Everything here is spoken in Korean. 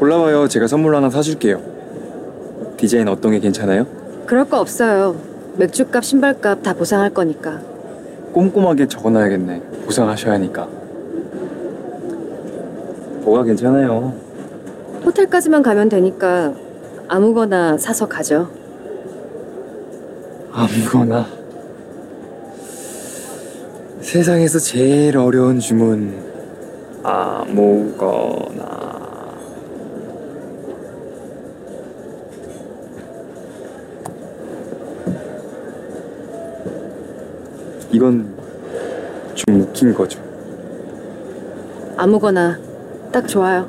골라봐요. 제가 선물로 하나 사줄게요. 디자인 어떤 게 괜찮아요? 그럴 거 없어요. 맥주값, 신발값 다 보상할 거니까. 꼼꼼하게 적어놔야겠네. 보상하셔야 하니까. 뭐가 괜찮아요? 호텔까지만 가면 되니까 아무거나 사서 가죠. 아무거나. 세상에서 제일 어려운 주문. 아무거나. 이건 좀 웃긴 거죠. 아무거나 딱 좋아요.